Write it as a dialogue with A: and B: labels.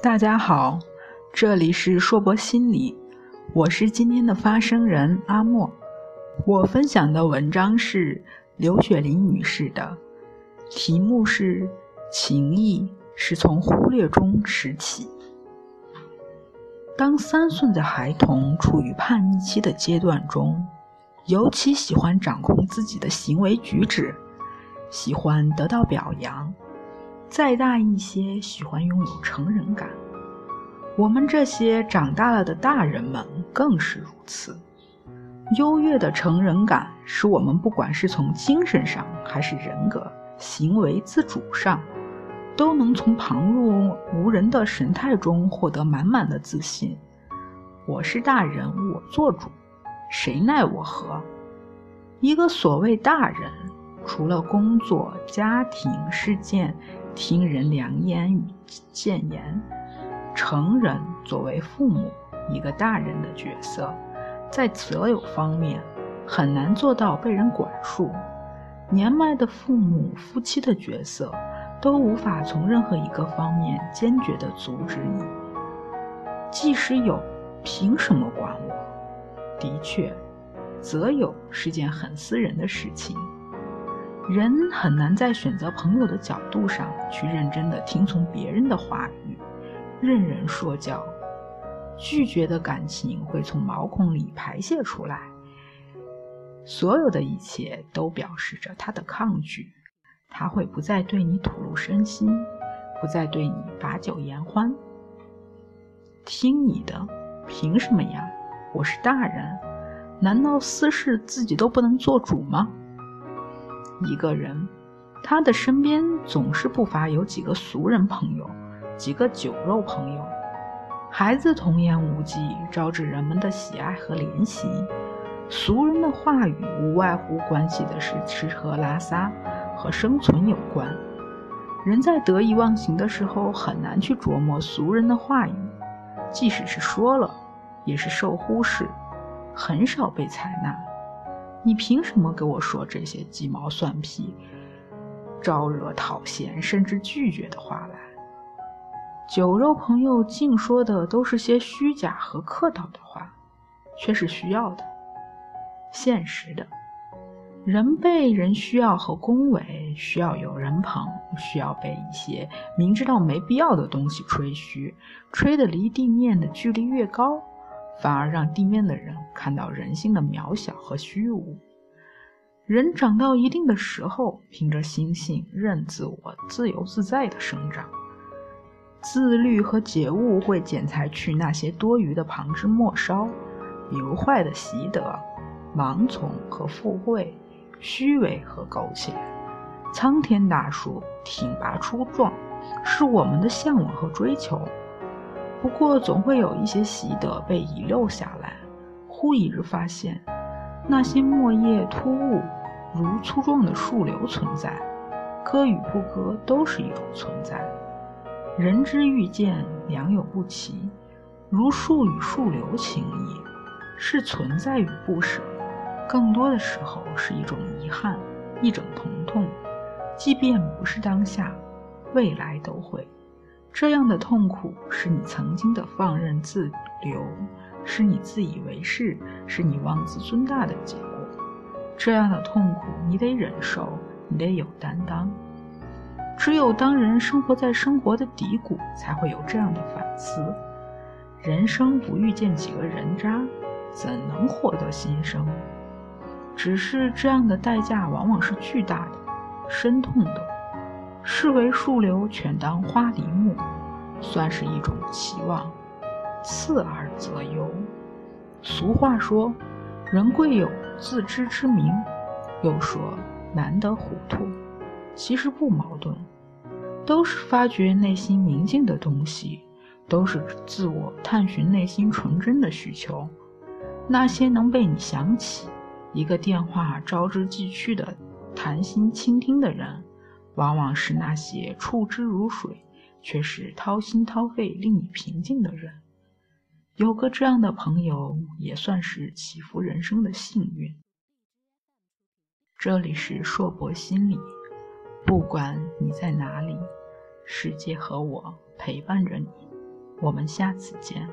A: 大家好，这里是硕博心理，我是今天的发声人阿莫。我分享的文章是刘雪林女士的，题目是“情谊是从忽略中拾起”。当三岁的孩童处于叛逆期的阶段中，尤其喜欢掌控自己的行为举止，喜欢得到表扬。再大一些，喜欢拥有成人感。我们这些长大了的大人们更是如此。优越的成人感使我们不管是从精神上，还是人格、行为自主上，都能从旁若无人的神态中获得满满的自信。我是大人，我做主，谁奈我何？一个所谓大人，除了工作、家庭、事件。听人良言与谏言，成人作为父母一个大人的角色，在择友方面很难做到被人管束。年迈的父母、夫妻的角色都无法从任何一个方面坚决地阻止你。即使有，凭什么管我？的确，择友是件很私人的事情。人很难在选择朋友的角度上去认真的听从别人的话语，任人说教。拒绝的感情会从毛孔里排泄出来，所有的一切都表示着他的抗拒。他会不再对你吐露身心，不再对你把酒言欢。听你的，凭什么呀？我是大人，难道私事自己都不能做主吗？一个人，他的身边总是不乏有几个俗人朋友，几个酒肉朋友。孩子童言无忌，招致人们的喜爱和怜惜。俗人的话语无外乎关系的是吃喝拉撒，和生存有关。人在得意忘形的时候，很难去琢磨俗人的话语，即使是说了，也是受忽视，很少被采纳。你凭什么给我说这些鸡毛蒜皮、招惹讨嫌甚至拒绝的话来？酒肉朋友净说的都是些虚假和客套的话，却是需要的、现实的。人被人需要和恭维，需要有人捧，需要被一些明知道没必要的东西吹嘘，吹得离地面的距离越高。反而让地面的人看到人性的渺小和虚无。人长到一定的时候，凭着心性、任自我、自由自在的生长。自律和觉悟会剪裁去那些多余的旁枝末梢，流坏的习得、盲从和附会、虚伪和苟且。苍天大树挺拔粗壮，是我们的向往和追求。不过，总会有一些习得被遗漏下来。忽一日发现，那些末叶突兀，如粗壮的树瘤存在。割与不割，都是一种存在。人之遇见，良莠不齐，如树与树瘤情谊，是存在与不舍。更多的时候，是一种遗憾，一种疼痛。即便不是当下，未来都会。这样的痛苦是你曾经的放任自流，是你自以为是，是你妄自尊大的结果。这样的痛苦你得忍受，你得有担当。只有当人生活在生活的低谷，才会有这样的反思。人生不遇见几个人渣，怎能获得新生？只是这样的代价往往是巨大的、深痛的。视为树瘤，全当花梨木，算是一种期望。次而则优。俗话说：“人贵有自知之明。”又说：“难得糊涂。”其实不矛盾，都是发掘内心明净的东西，都是自我探寻内心纯真的需求。那些能被你想起，一个电话招之即去的谈心倾听的人。往往是那些触之如水，却是掏心掏肺令你平静的人。有个这样的朋友，也算是祈福人生的幸运。这里是硕博心理，不管你在哪里，世界和我陪伴着你。我们下次见。